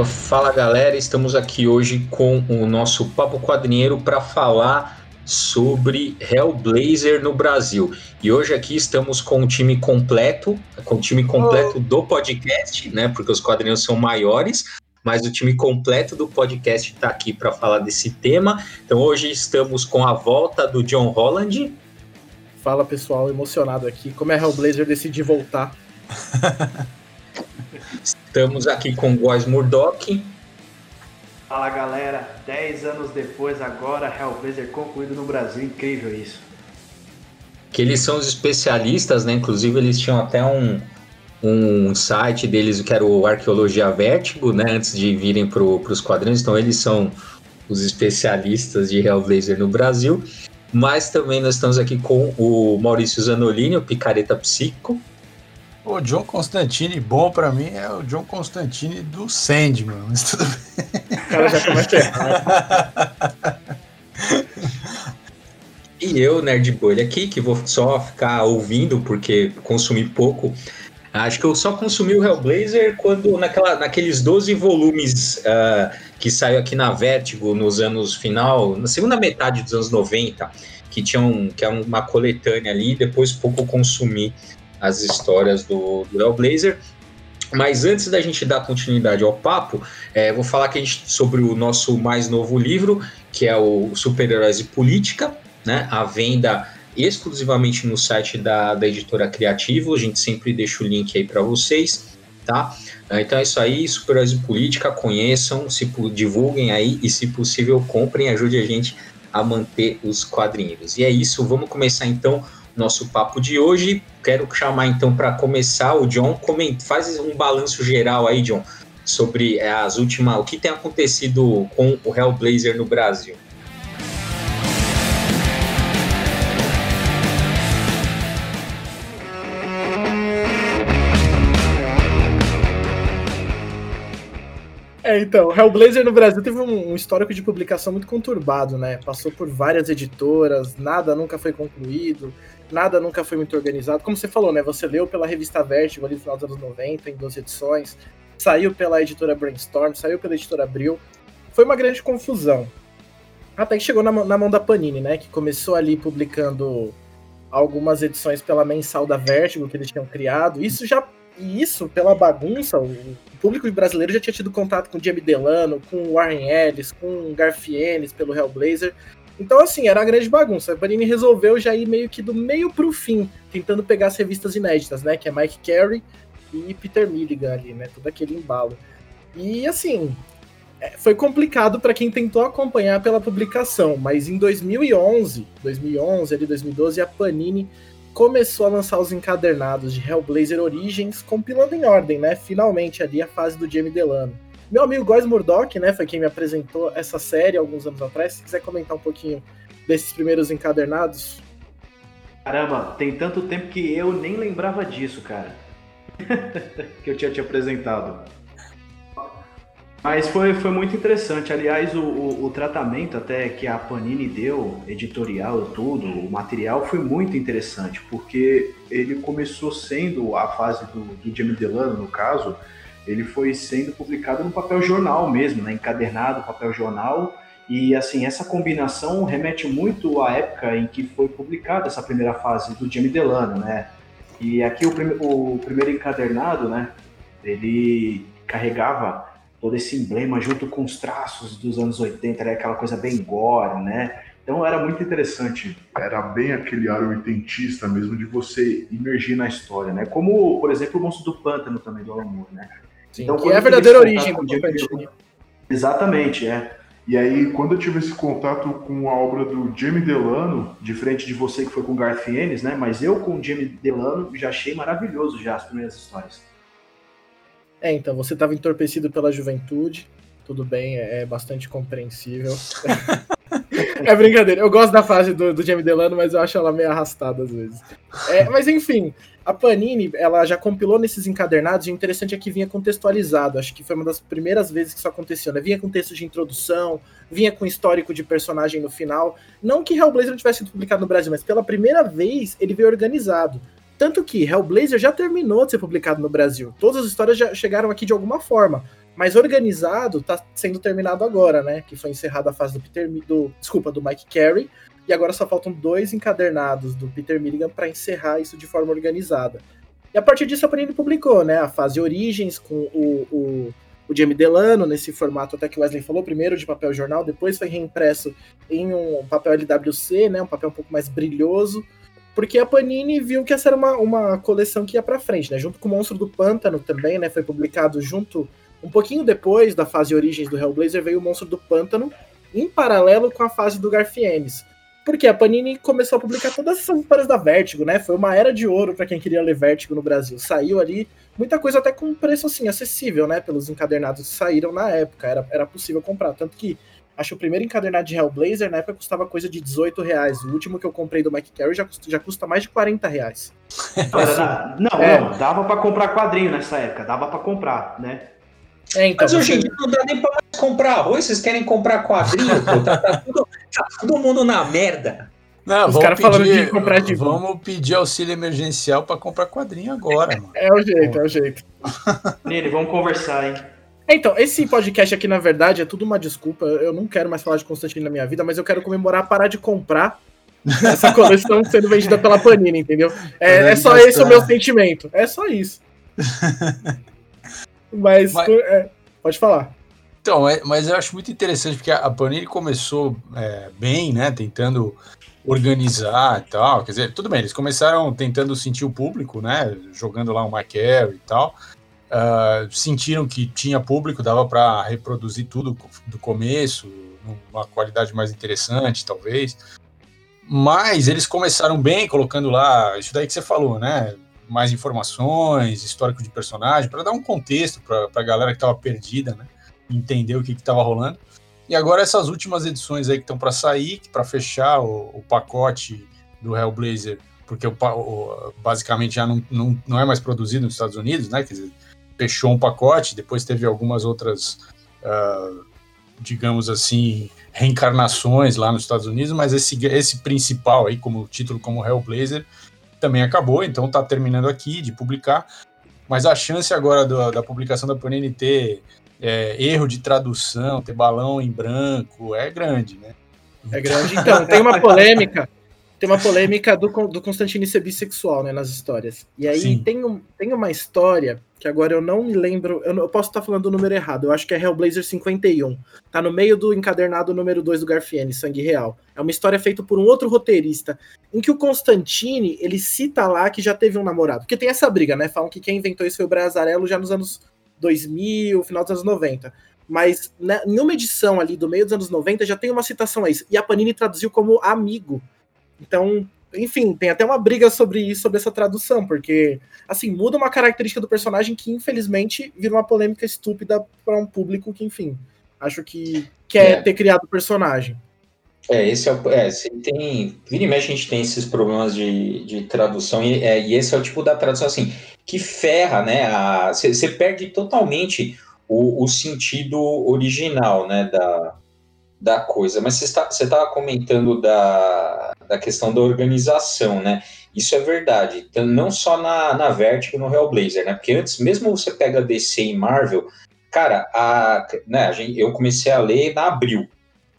Então, fala galera, estamos aqui hoje com o nosso Papo Quadrinheiro para falar sobre Hellblazer no Brasil. E hoje aqui estamos com o time completo, com o time completo oh. do podcast, né? Porque os quadrinhos são maiores, mas o time completo do podcast está aqui para falar desse tema. Então hoje estamos com a volta do John Holland. Fala pessoal, emocionado aqui. Como é Hellblazer decidir voltar. Estamos aqui com o Góis Murdoch. Fala galera, 10 anos depois, agora Hellblazer concluído no Brasil, incrível isso. Que eles são os especialistas, né? Inclusive eles tinham até um, um site deles que era o Arqueologia Vértigo, né? Antes de virem para os quadrinhos, então eles são os especialistas de Hellblazer no Brasil. Mas também nós estamos aqui com o Maurício Zanolini, o Picareta Psico. O John Constantine bom para mim é o John Constantine do Sandman, mas tudo bem. O cara já começa errado. E eu, Nerd Bolha, aqui, que vou só ficar ouvindo, porque consumi pouco. Acho que eu só consumi o Hellblazer quando, naquela, naqueles 12 volumes uh, que saiu aqui na Vertigo nos anos final, na segunda metade dos anos 90, que tinham que é uma coletânea ali, depois pouco consumi as histórias do, do Hellblazer. Mas antes da gente dar continuidade ao papo, é, vou falar gente, sobre o nosso mais novo livro, que é o Super-Heróis e Política, né? A venda exclusivamente no site da, da editora Criativo. A gente sempre deixa o link aí para vocês, tá? Então é isso aí, Super-Heróis e Política, conheçam, se divulguem aí e, se possível, comprem, ajude a gente a manter os quadrinhos. E é isso, vamos começar então nosso papo de hoje. Quero chamar então para começar o John, comenta, faz um balanço geral aí, John, sobre eh, as últimas, o que tem acontecido com o Hellblazer no Brasil. É, então, Hellblazer no Brasil teve um, um, histórico de publicação muito conturbado, né? Passou por várias editoras, nada nunca foi concluído, nada nunca foi muito organizado. Como você falou, né? Você leu pela revista Vertigo ali no final dos anos 90, em 12 edições, saiu pela editora Brainstorm, saiu pela editora Abril. Foi uma grande confusão. Até que chegou na, na mão da Panini, né? Que começou ali publicando algumas edições pela mensal da Vertigo que eles tinham criado. Isso já. E isso, pela bagunça, o público brasileiro já tinha tido contato com Jamie Delano, com Warren Ellis, com Garfienes pelo Hellblazer. Então, assim, era uma grande bagunça. A Panini resolveu já ir meio que do meio pro fim, tentando pegar as revistas inéditas, né? Que é Mike Carey e Peter Milligan ali, né? Todo aquele embalo. E, assim, é, foi complicado para quem tentou acompanhar pela publicação, mas em 2011, 2011, ali 2012, a Panini começou a lançar os encadernados de Hellblazer Origins, compilando em ordem, né? Finalmente ali a fase do Jamie Delano. Meu amigo Góis Murdoch, né, foi quem me apresentou essa série alguns anos atrás. Se quiser comentar um pouquinho desses primeiros encadernados. Caramba, tem tanto tempo que eu nem lembrava disso, cara. que eu tinha te apresentado. Mas foi, foi muito interessante. Aliás, o, o, o, tratamento até que a Panini deu, editorial, tudo, o material, foi muito interessante, porque ele começou sendo a fase do, do Jamie Delano, no caso, ele foi sendo publicado no papel jornal mesmo, né, encadernado, papel jornal, e assim, essa combinação remete muito à época em que foi publicada essa primeira fase do Jamie Delano, né? E aqui o, prim o primeiro encadernado, né, ele carregava todo esse emblema junto com os traços dos anos 80, era aquela coisa bem gore, né? Então era muito interessante. Era bem aquele ar oitentista mesmo de você imergir na história, né? Como, por exemplo, o Monstro do Pântano também do Alan Moore, né? Sim, então, que é a verdadeira origem do Jamie... Exatamente, é. E aí, quando eu tive esse contato com a obra do Jamie Delano, diferente de você que foi com Garth Ennis, né? Mas eu com o Jamie Delano já achei maravilhoso já as primeiras histórias. É, então, você estava entorpecido pela juventude, tudo bem, é, é bastante compreensível. é brincadeira, eu gosto da fase do, do Jamie Delano, mas eu acho ela meio arrastada às vezes. É, mas enfim, a Panini, ela já compilou nesses encadernados, e o interessante é que vinha contextualizado. Acho que foi uma das primeiras vezes que isso aconteceu, né? Vinha com texto de introdução, vinha com histórico de personagem no final. Não que Hellblazer não tivesse sido publicado no Brasil, mas pela primeira vez ele veio organizado. Tanto que Hellblazer já terminou de ser publicado no Brasil. Todas as histórias já chegaram aqui de alguma forma. Mas organizado tá sendo terminado agora, né? Que foi encerrada a fase do Peter do, desculpa, do Mike Carey, e agora só faltam dois encadernados do Peter Milligan para encerrar isso de forma organizada. E a partir disso a Panini publicou, né? A fase Origens com o, o, o Jamie Delano, nesse formato até que o Wesley falou, primeiro de papel jornal, depois foi reimpresso em um papel LWC, né? Um papel um pouco mais brilhoso. Porque a Panini viu que essa era uma, uma coleção que ia para frente, né? Junto com o Monstro do Pântano também, né? Foi publicado junto, um pouquinho depois da fase Origens do Hellblazer, veio o Monstro do Pântano, em paralelo com a fase do Garfienes. Porque a Panini começou a publicar todas essas histórias da Vertigo, né? Foi uma era de ouro para quem queria ler Vertigo no Brasil. Saiu ali muita coisa até com preço assim acessível, né? Pelos encadernados que saíram na época, era, era possível comprar. Tanto que acho que o primeiro encadernado de Hellblazer na época custava coisa de 18 reais. O último que eu comprei do Mike Carey já custa, já custa mais de 40 reais. Não, não, é. não dava para comprar quadrinho nessa época, dava para comprar, né? É, então, Mas hoje em dia não dá nem pra comprar arroz, vocês querem comprar quadrinho, pô, tá, tá, tudo, tá todo mundo na merda. Não, Os caras falando de comprar de Vamos pedir auxílio emergencial para comprar quadrinho agora, mano. É o jeito, é o jeito. Nele, vamos conversar, hein? Então, esse podcast aqui, na verdade, é tudo uma desculpa. Eu não quero mais falar de Constantino na minha vida, mas eu quero comemorar parar de comprar essa coleção sendo vendida pela Panini, entendeu? É, é só esse o meu sentimento. É só isso. Mas, mas... É, pode falar. Então, mas eu acho muito interessante porque a Panini começou é, bem, né? Tentando organizar e tal. Quer dizer, tudo bem, eles começaram tentando sentir o público, né? Jogando lá o Maquel e tal. Uh, sentiram que tinha público, dava para reproduzir tudo do começo, numa qualidade mais interessante, talvez. Mas eles começaram bem, colocando lá isso daí que você falou, né? Mais informações, histórico de personagem, para dar um contexto para a galera que estava perdida, né? Entender o que estava rolando. E agora essas últimas edições aí que estão para sair, para fechar o, o, pacote do Hellblazer, porque o, o, basicamente já não, não, não é mais produzido nos Estados Unidos, né? Quer dizer, fechou um pacote, depois teve algumas outras, uh, digamos assim, reencarnações lá nos Estados Unidos, mas esse, esse principal aí, como título como Hellblazer, também acabou, então está terminando aqui de publicar. Mas a chance agora do, da publicação da Panini ter é, erro de tradução, ter balão em branco, é grande, né? É grande. Então, tem uma polêmica tem uma polêmica do, do Constantine ser bissexual, né, nas histórias. E aí tem, um, tem uma história que agora eu não me lembro, eu, não, eu posso estar falando o número errado, eu acho que é Hellblazer 51. Tá no meio do encadernado número 2 do Garfiene, Sangue Real. É uma história feita por um outro roteirista, em que o Constantine, ele cita lá que já teve um namorado. Porque tem essa briga, né? Falam que quem inventou isso foi o Brazarello já nos anos 2000, final dos anos 90 mas né, em uma edição ali do meio dos anos 90 já tem uma citação a isso. E a Panini traduziu como amigo. Então, enfim, tem até uma briga sobre isso, sobre essa tradução, porque, assim, muda uma característica do personagem que, infelizmente, vira uma polêmica estúpida para um público que, enfim, acho que quer é. ter criado o personagem. É, esse é o. É, tem. Vira e mexe, a gente tem esses problemas de, de tradução, e, é, e esse é o tipo da tradução, assim, que ferra, né? Você perde totalmente o, o sentido original, né? Da, da coisa. Mas você estava comentando da, da questão da organização, né? Isso é verdade. Então, não só na, na Vertigo no Hellblazer, né? Porque antes, mesmo você pega DC e Marvel, cara, a, né, a gente, eu comecei a ler na Abril,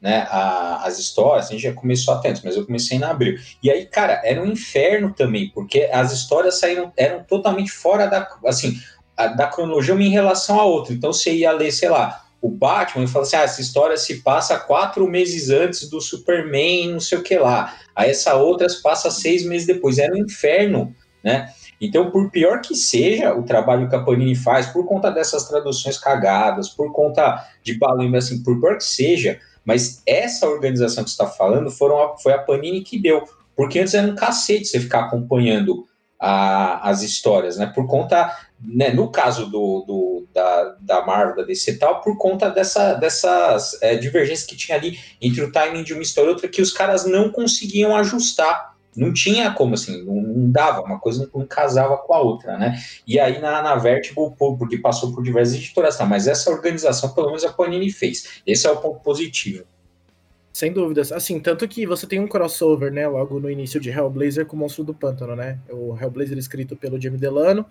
né? A, as histórias, a gente já começou atento, mas eu comecei na Abril. E aí, cara, era um inferno também, porque as histórias saíram, eram totalmente fora da, assim, a, da cronologia uma em relação a outra. Então, você ia ler, sei lá, o Batman e fala assim: ah, essa história se passa quatro meses antes do Superman, não sei o que lá. Aí essa outra se passa seis meses depois. Era um inferno, né? Então, por pior que seja o trabalho que a Panini faz, por conta dessas traduções cagadas, por conta de balão, assim, por pior que seja, mas essa organização que está falando foram a, foi a Panini que deu. Porque antes era um cacete você ficar acompanhando a, as histórias, né? Por conta, né, no caso do, do da, da Marvel, da DC e tal, por conta dessa, dessas é, divergências que tinha ali entre o timing de uma história e outra, que os caras não conseguiam ajustar. Não tinha como, assim, não, não dava, uma coisa não, não, casava com a outra, né? E aí na, na Vertigo, porque passou por diversas editoras, tá, mas essa organização, pelo menos a Panini fez. Esse é o ponto positivo. Sem dúvidas. Assim, tanto que você tem um crossover, né, logo no início de Hellblazer com o Monstro do Pântano, né? O Hellblazer escrito pelo Jamie Delano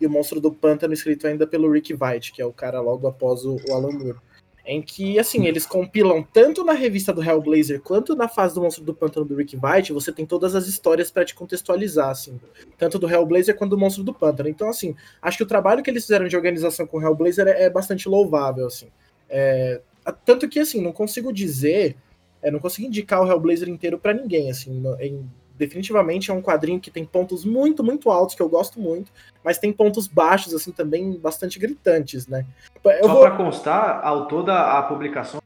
e o Monstro do Pântano, escrito ainda pelo Rick White, que é o cara logo após o, o Alan Moore. Em que, assim, eles compilam tanto na revista do Hellblazer quanto na fase do Monstro do Pântano do Rick White, você tem todas as histórias para te contextualizar, assim. Tanto do Hellblazer quanto do Monstro do Pântano. Então, assim, acho que o trabalho que eles fizeram de organização com o Hellblazer é, é bastante louvável, assim. É, tanto que, assim, não consigo dizer, é, não consigo indicar o Hellblazer inteiro para ninguém, assim, em, definitivamente é um quadrinho que tem pontos muito, muito altos, que eu gosto muito, mas tem pontos baixos, assim, também bastante gritantes, né? Eu Só vou... para constar, ao toda a publicação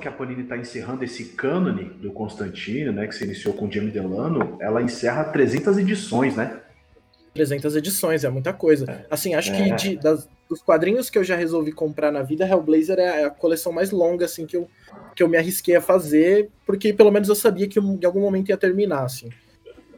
que a Panini está encerrando esse cânone do Constantino, né, que se iniciou com o Jamie Delano, ela encerra 300 edições, né? 300 edições, é muita coisa. Assim, acho é. que de, das, dos quadrinhos que eu já resolvi comprar na vida, Hellblazer é a coleção mais longa, assim, que eu, que eu me arrisquei a fazer, porque pelo menos eu sabia que em algum momento ia terminar, assim.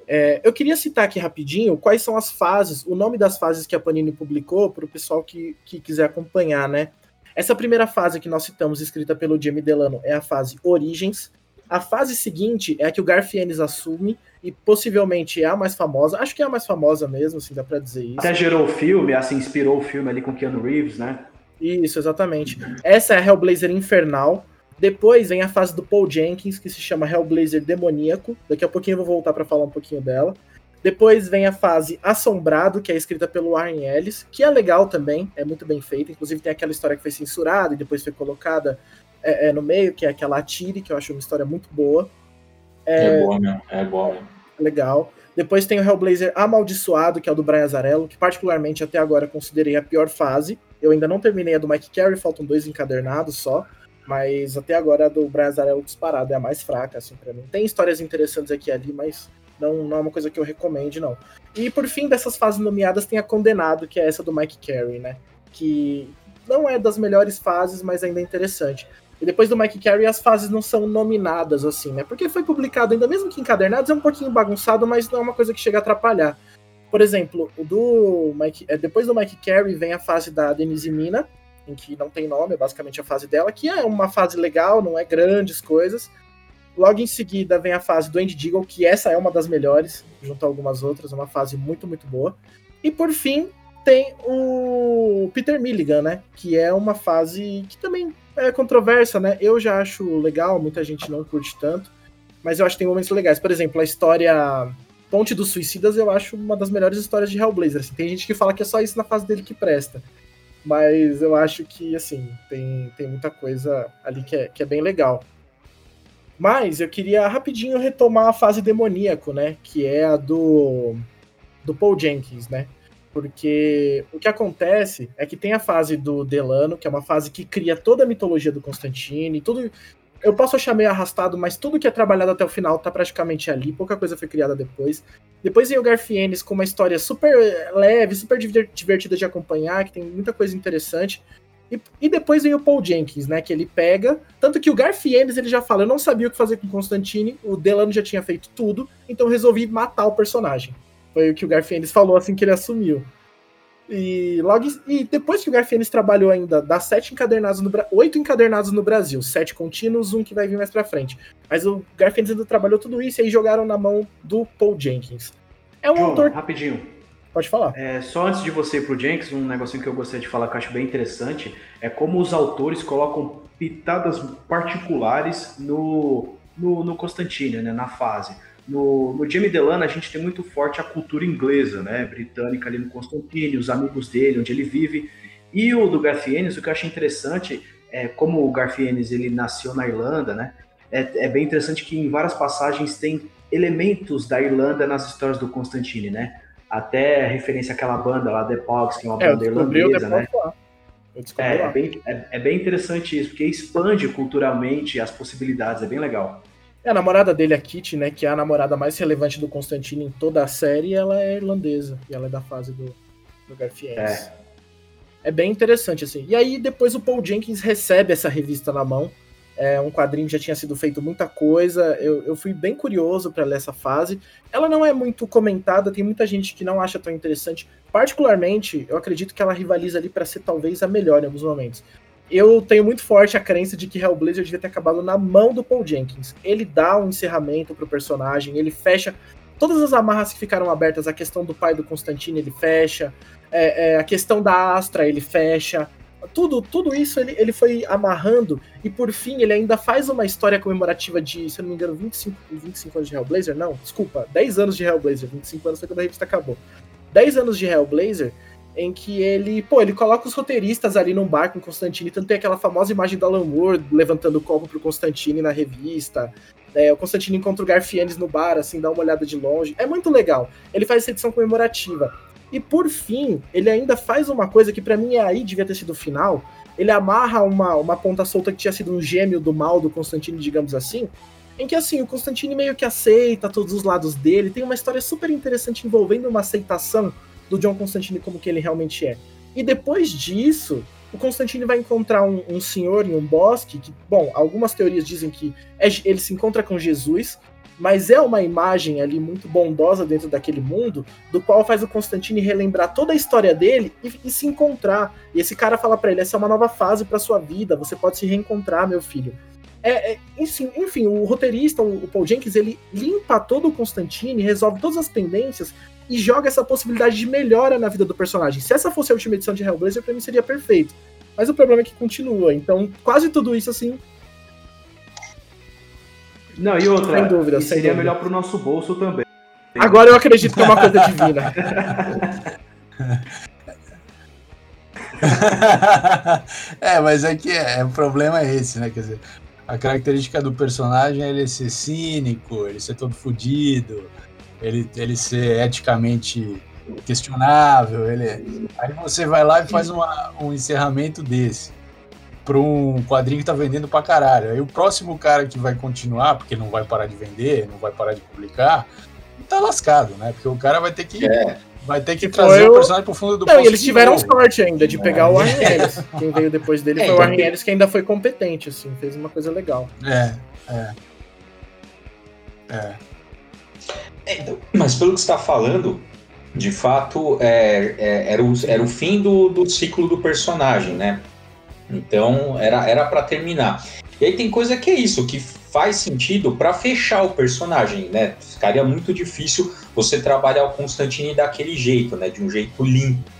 É, eu queria citar aqui rapidinho quais são as fases, o nome das fases que a Panini publicou para o pessoal que, que quiser acompanhar, né? Essa primeira fase que nós citamos, escrita pelo Jamie Delano, é a fase Origens. A fase seguinte é a que o Garfienes assume e possivelmente é a mais famosa. Acho que é a mais famosa mesmo, assim, dá para dizer isso. Até gerou o filme, assim, inspirou o filme ali com Keanu Reeves, né? Isso, exatamente. Essa é a Hellblazer Infernal. Depois vem a fase do Paul Jenkins, que se chama Hellblazer Demoníaco. Daqui a pouquinho eu vou voltar para falar um pouquinho dela. Depois vem a fase Assombrado, que é escrita pelo Warren Ellis, que é legal também, é muito bem feita. Inclusive tem aquela história que foi censurada e depois foi colocada é, é, no meio, que é aquela Atire, que eu acho uma história muito boa. É, é boa mesmo, é boa. Legal. Depois tem o Hellblazer Amaldiçoado, que é o do Brian Azarello, que particularmente até agora considerei a pior fase. Eu ainda não terminei a do Mike Carey, faltam dois encadernados só. Mas até agora a do Brazarello disparado é a mais fraca, assim, para mim. Tem histórias interessantes aqui e ali, mas não, não é uma coisa que eu recomende, não. E por fim, dessas fases nomeadas, tem a Condenado, que é essa do Mike Carey, né? Que não é das melhores fases, mas ainda é interessante. E depois do Mike Carey, as fases não são nominadas, assim, né? Porque foi publicado, ainda mesmo que encadernados, é um pouquinho bagunçado, mas não é uma coisa que chega a atrapalhar. Por exemplo, do Mike, é, depois do Mike Carey vem a fase da Denise Mina, em que não tem nome, é basicamente a fase dela, que é uma fase legal, não é grandes coisas. Logo em seguida vem a fase do Andy Deagle, que essa é uma das melhores, junto a algumas outras, é uma fase muito, muito boa. E por fim, tem o Peter Milligan, né? Que é uma fase que também é controversa, né? Eu já acho legal, muita gente não curte tanto, mas eu acho que tem momentos legais. Por exemplo, a história Ponte dos Suicidas eu acho uma das melhores histórias de Hellblazer. Assim, tem gente que fala que é só isso na fase dele que presta. Mas eu acho que, assim, tem, tem muita coisa ali que é, que é bem legal. Mas eu queria rapidinho retomar a fase demoníaco, né? Que é a do, do Paul Jenkins, né? Porque o que acontece é que tem a fase do Delano, que é uma fase que cria toda a mitologia do Constantine, tudo, eu posso achar meio arrastado, mas tudo que é trabalhado até o final tá praticamente ali, pouca coisa foi criada depois. Depois vem o Garfienes com uma história super leve, super divertida de acompanhar, que tem muita coisa interessante. E, e, depois vem o Paul Jenkins, né? Que ele pega. Tanto que o Garfienes ele já fala: Eu não sabia o que fazer com Constantine, o Delano já tinha feito tudo, então resolvi matar o personagem. Foi o que o Garfienes falou assim que ele assumiu. E logo e depois que o Garfienes trabalhou ainda, dá sete encadernados no oito encadernados no Brasil, sete contínuos, um que vai vir mais pra frente. Mas o Garfienes ainda trabalhou tudo isso e aí jogaram na mão do Paul Jenkins. É um João, autor. Rapidinho. Pode falar. É, só antes de você ir pro Jenkins, um negocinho que eu gostaria de falar que eu acho bem interessante é como os autores colocam pitadas particulares no, no, no Constantine, né, na fase. No, no Jamie Delano, a gente tem muito forte a cultura inglesa, né? Britânica ali no Constantine, os amigos dele, onde ele vive. E o do Garfienes, o que eu acho interessante é como o Garfienes ele nasceu na Irlanda, né? É, é bem interessante que em várias passagens tem elementos da Irlanda nas histórias do Constantine, né? Até referência àquela banda lá, The Pogs, que é uma é, banda irlandesa, né? É, é, bem, é, é, bem interessante isso, porque expande culturalmente as possibilidades, é bem legal. É a namorada dele, a Kitty, né? Que é a namorada mais relevante do Constantino em toda a série, ela é irlandesa. E ela é da fase do, do. É. é bem interessante, assim. E aí, depois o Paul Jenkins recebe essa revista na mão. É um quadrinho que já tinha sido feito muita coisa. Eu, eu fui bem curioso para ler essa fase. Ela não é muito comentada, tem muita gente que não acha tão interessante. Particularmente, eu acredito que ela rivaliza ali para ser talvez a melhor em alguns momentos eu tenho muito forte a crença de que Hellblazer devia ter acabado na mão do Paul Jenkins. Ele dá um encerramento pro personagem, ele fecha. todas as amarras que ficaram abertas, a questão do pai do Constantino ele fecha, é, é, a questão da Astra ele fecha, tudo, tudo isso ele, ele foi amarrando e por fim ele ainda faz uma história comemorativa de, se eu não me engano, 25, 25 anos de Hellblazer, não, desculpa, 10 anos de Hellblazer, 25 anos foi quando a revista acabou. 10 anos de Hellblazer, em que ele, pô, ele coloca os roteiristas ali num bar com o Constantine, tanto tem aquela famosa imagem do Alan Moore levantando o copo pro Constantine na revista, é, o Constantine encontra o Garfienes no bar, assim, dá uma olhada de longe, é muito legal. Ele faz essa edição comemorativa. E por fim, ele ainda faz uma coisa que para mim é aí devia ter sido o final. Ele amarra uma, uma ponta solta que tinha sido um gêmeo do mal do Constantine, digamos assim, em que assim, o Constantine meio que aceita todos os lados dele, tem uma história super interessante envolvendo uma aceitação do John Constantine como que ele realmente é. E depois disso, o Constantine vai encontrar um, um senhor em um bosque, que, bom, algumas teorias dizem que é, ele se encontra com Jesus, mas é uma imagem ali muito bondosa dentro daquele mundo, do qual faz o Constantine relembrar toda a história dele e, e se encontrar. E esse cara fala para ele: essa é uma nova fase para sua vida, você pode se reencontrar, meu filho. É, é, enfim, enfim, o roteirista, o Paul Jenkins, ele limpa todo o Constantine, resolve todas as pendências e joga essa possibilidade de melhora na vida do personagem. Se essa fosse a última edição de Hellblazer, pra mim seria perfeito. Mas o problema é que continua. Então, quase tudo isso, assim, não, e outra, sem dúvida, sem seria dúvida. melhor pro nosso bolso também. Agora eu acredito que é uma coisa divina. é, mas é que é, o problema é esse, né? Quer dizer, a característica do personagem é ele ser cínico, ele ser todo fodido, ele, ele ser eticamente questionável. Ele... Aí você vai lá e faz uma, um encerramento desse para um quadrinho que tá vendendo pra caralho. Aí o próximo cara que vai continuar, porque não vai parar de vender, não vai parar de publicar, tá lascado, né? Porque o cara vai ter que. É. Vai ter que trazer o personagem pro fundo do Não, e eles tiveram novo. sorte ainda de pegar é. o Warren Ellis. Quem veio depois dele é, foi o Warren Ellis, que ainda foi competente, assim, fez uma coisa legal. É, é. É. é então, mas pelo que você está falando, de fato, é, é, era, o, era o fim do, do ciclo do personagem, né? Então era era para terminar. E aí tem coisa que é isso, que faz sentido para fechar o personagem, né? Ficaria muito difícil você trabalhar o Constantine daquele jeito, né? De um jeito limpo.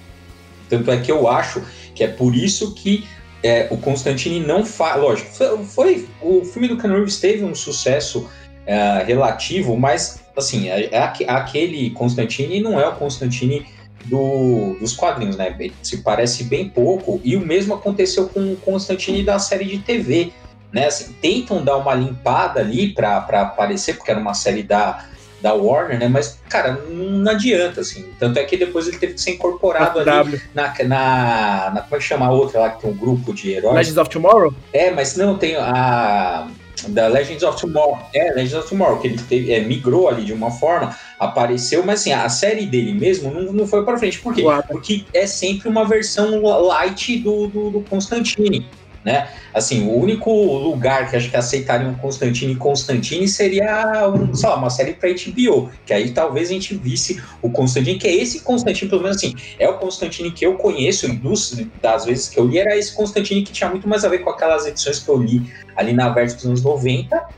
Tanto é que eu acho que é por isso que é, o Constantine não faz. Lógico, foi, foi, o filme do Ken Reeves teve um sucesso é, relativo, mas assim, é, é aquele Constantine não é o Constantine do, dos quadrinhos, né? Se parece bem pouco. E o mesmo aconteceu com o Constantine da série de TV. Né? Assim, tentam dar uma limpada ali para aparecer, porque era uma série da, da Warner, né? Mas, cara, não adianta, assim. Tanto é que depois ele teve que ser incorporado ali na, na, na, Como é que chama a outra lá que tem um grupo de heróis? Legends of Tomorrow? É, mas não, tem a da Legends of Tomorrow. É, Legends of Tomorrow, que ele teve, é, migrou ali de uma forma, apareceu, mas assim, a série dele mesmo não, não foi para frente. Por quê? Porque é sempre uma versão light do, do, do Constantine né? Assim, o único lugar que acho que aceitariam Constantine e Constantine seria, um, sei lá, uma série para HBO, que aí talvez a gente visse o Constantine, que é esse Constantine, pelo menos assim, é o Constantine que eu conheço, dos, das vezes que eu li, era esse Constantine que tinha muito mais a ver com aquelas edições que eu li ali na Verso dos anos 90,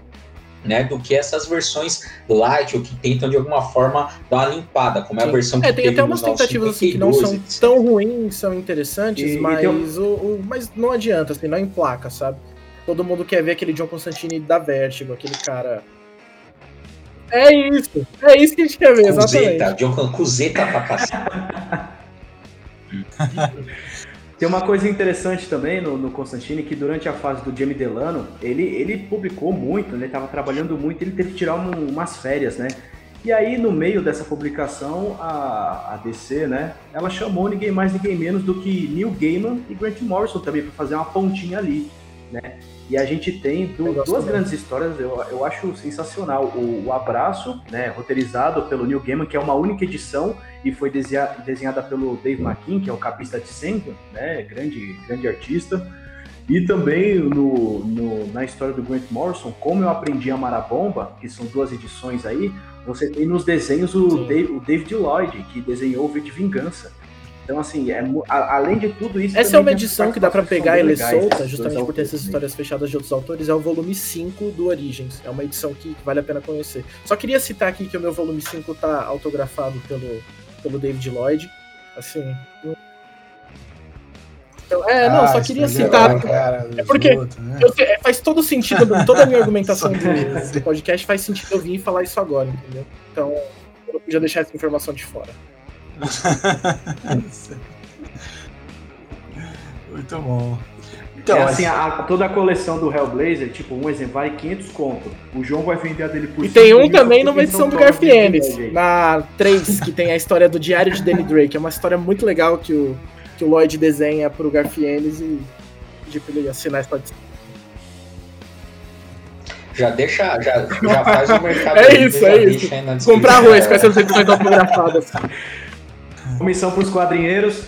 né, do que essas versões light ou que tentam de alguma forma dar uma limpada, como é a versão é, que tem até umas tentativas assim que não são tão ruins, são interessantes, e, mas, e um... o, o, mas não adianta, assim, não emplaca, sabe? Todo mundo quer ver aquele John Constantine da Vertigo, aquele cara. É isso, é isso que a gente quer ver, Cuseta, exatamente. John Cuseta pra cacete. Tem uma coisa interessante também no, no Constantine, que durante a fase do Jamie Delano, ele, ele publicou muito, né? Ele estava trabalhando muito, ele teve que tirar um, umas férias, né? E aí, no meio dessa publicação, a, a DC, né? Ela chamou ninguém mais, ninguém menos do que Neil Gaiman e Grant Morrison também para fazer uma pontinha ali, né? E a gente tem duas grandes histórias, eu, eu acho sensacional. O, o, Abraço, né, roteirizado pelo Neil Gaiman, que é uma única edição e foi desenhada pelo Dave McKean, que é o capista de Senga, né, grande, grande artista. E também no, no, na história do Grant Morrison, Como Eu Aprendi a Amar a Bomba, que são duas edições aí, você tem nos desenhos o, Dave, o David Lloyd, que desenhou o V de Vingança. Então, assim, é, a, além de tudo isso. Essa é uma edição que dá para pegar e ler solta, justamente por ter essas histórias fechadas de outros autores. É o volume 5 do Origins. É uma edição que vale a pena conhecer. Só queria citar aqui que o meu volume 5 tá autografado pelo, pelo David Lloyd. Assim, então, é, não, ah, só queria citar. É, cara, é porque outros, né? eu, é, faz todo sentido, toda a minha argumentação do, do, podcast faz sentido eu vir e falar isso agora, entendeu? Então, eu não podia deixar essa informação de fora. Muito bom. Então, é assim, a, toda a coleção do Hellblazer, tipo, um exemplo, vale 500 conto. O João vai vender a dele por E tem um também numa edição do Garth Ennis, na 3, que tem a história do Diário de Danny Drake. É uma história muito legal que o que o Lloyd desenha pro Garfienes e pedir pra ele assinar essa edição. Já deixa, já, já faz o mercado. é isso, é isso. Comprar arroz com essas edições autografadas. Comissão pros quadrinheiros.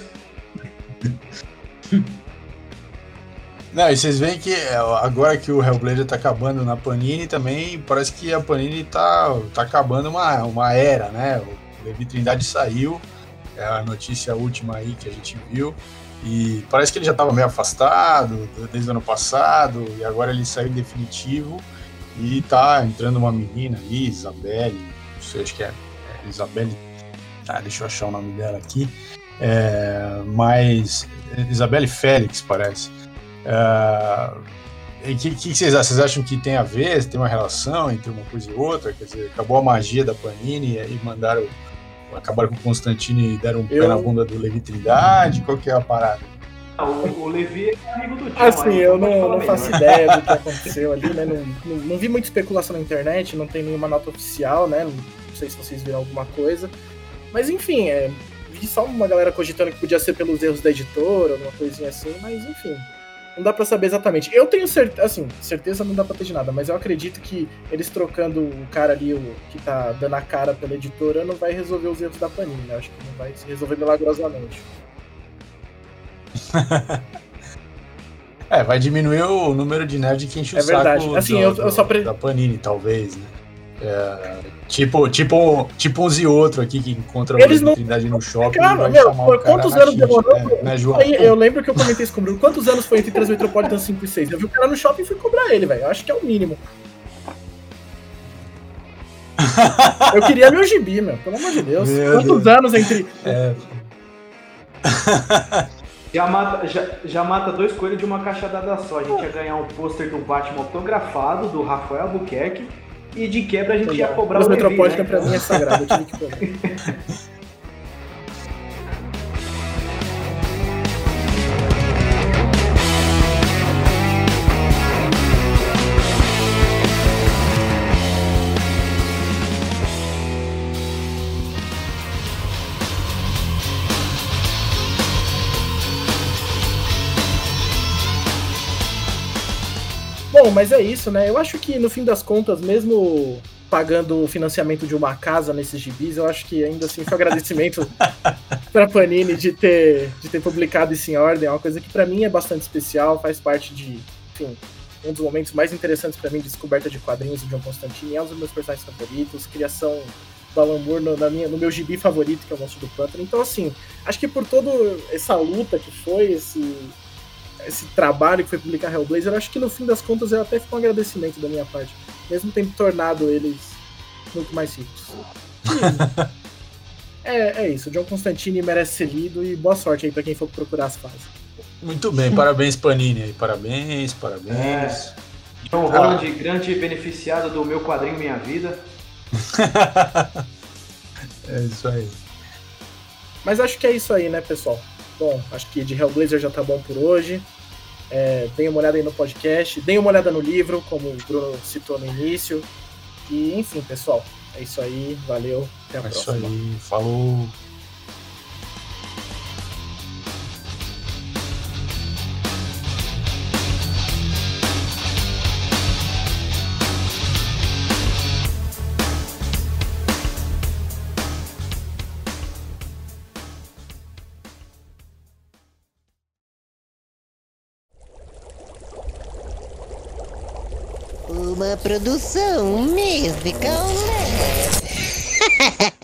Não, e vocês veem que é, agora que o Hellblazer tá acabando na Panini também, parece que a Panini tá, tá acabando uma, uma era, né? O Levi Trindade saiu, é a notícia última aí que a gente viu. E parece que ele já estava meio afastado desde o ano passado, e agora ele saiu definitivo. E tá entrando uma menina ali, Isabelle, não sei, acho que é, é Isabelle. Ah, deixa eu achar o nome dela aqui. É, mas Isabelle Félix, parece. O é, que, que, vocês acham? Vocês acham que tem a ver? Tem uma relação entre uma coisa e outra? Quer dizer, acabou a magia da Panini e aí mandaram acabaram com o Constantine e deram um eu... pé na bunda do Levi Trindade? Qual que é a parada? Ah, o, o, Levi é amigo do John. Assim, eu não, não faço ideia do que aconteceu ali, né? Não, não, não, vi muita especulação na internet, não tem nenhuma nota oficial, né? Não sei se vocês viram alguma coisa. Mas enfim, é, vi só uma galera cogitando que podia ser pelos erros da editora, alguma coisinha assim, mas enfim. Não dá para saber exatamente. Eu tenho certeza, assim, certeza não dá pra ter de nada, mas eu acredito que eles trocando o cara ali, o que tá dando a cara pela editora, não vai resolver os erros da Panini, né? Acho que não vai se resolver milagrosamente. é, vai diminuir o número de nerd que enche o é verdade. saco assim, do, eu, eu só pre... da Panini, talvez, né? É, tipo, tipo, tipo uns e outro aqui que encontra Eles não... no shopping. Cara, meu, quantos anos demorou? João? Aí, eu lembro que eu comentei isso com o Bruno. Quantos anos foi entre Transmetropolitan 5 e 6? Eu vi o cara no shopping e fui cobrar ele, velho. Eu acho que é o mínimo. eu queria meu gibi, meu. Pelo amor de Deus. Meu quantos Deus. anos entre. É. Já mata, já, já mata dois coelhos de uma cachadada só. A gente ia ganhar um pôster do Batman autografado do Rafael Albuquerque e de quebra a gente ia cobrar o Metropolitan né? pra mim é sagrado, eu tive que cobrar. mas é isso, né? Eu acho que no fim das contas, mesmo pagando o financiamento de uma casa nesses gibis, eu acho que ainda assim foi um agradecimento para Panini de ter, de ter publicado isso em ordem. É uma coisa que para mim é bastante especial, faz parte de, enfim, um dos momentos mais interessantes para mim de descoberta de quadrinhos de John Constantine. É um dos meus personagens favoritos, criação do Alan Moore no, na minha, no meu gibi favorito, que é o Monstro do Pântano. Então, assim, acho que por toda essa luta que foi, esse esse trabalho que foi publicar Hellblazer, acho que no fim das contas eu até fico um agradecimento da minha parte, mesmo tendo tornado eles muito mais ricos. é, é isso, John Constantine merece ser lido e boa sorte aí para quem for procurar as fases. Muito bem, parabéns Panini aí, parabéns, parabéns. É. John Holland, ah. grande beneficiado do meu quadrinho Minha Vida. é isso aí. Mas acho que é isso aí, né, pessoal? Bom, acho que de Hellblazer já tá bom por hoje. É, deem uma olhada aí no podcast, deem uma olhada no livro, como o Bruno citou no início. E, enfim, pessoal, é isso aí. Valeu. Até a é próxima. É isso aí. Falou. Produção musical.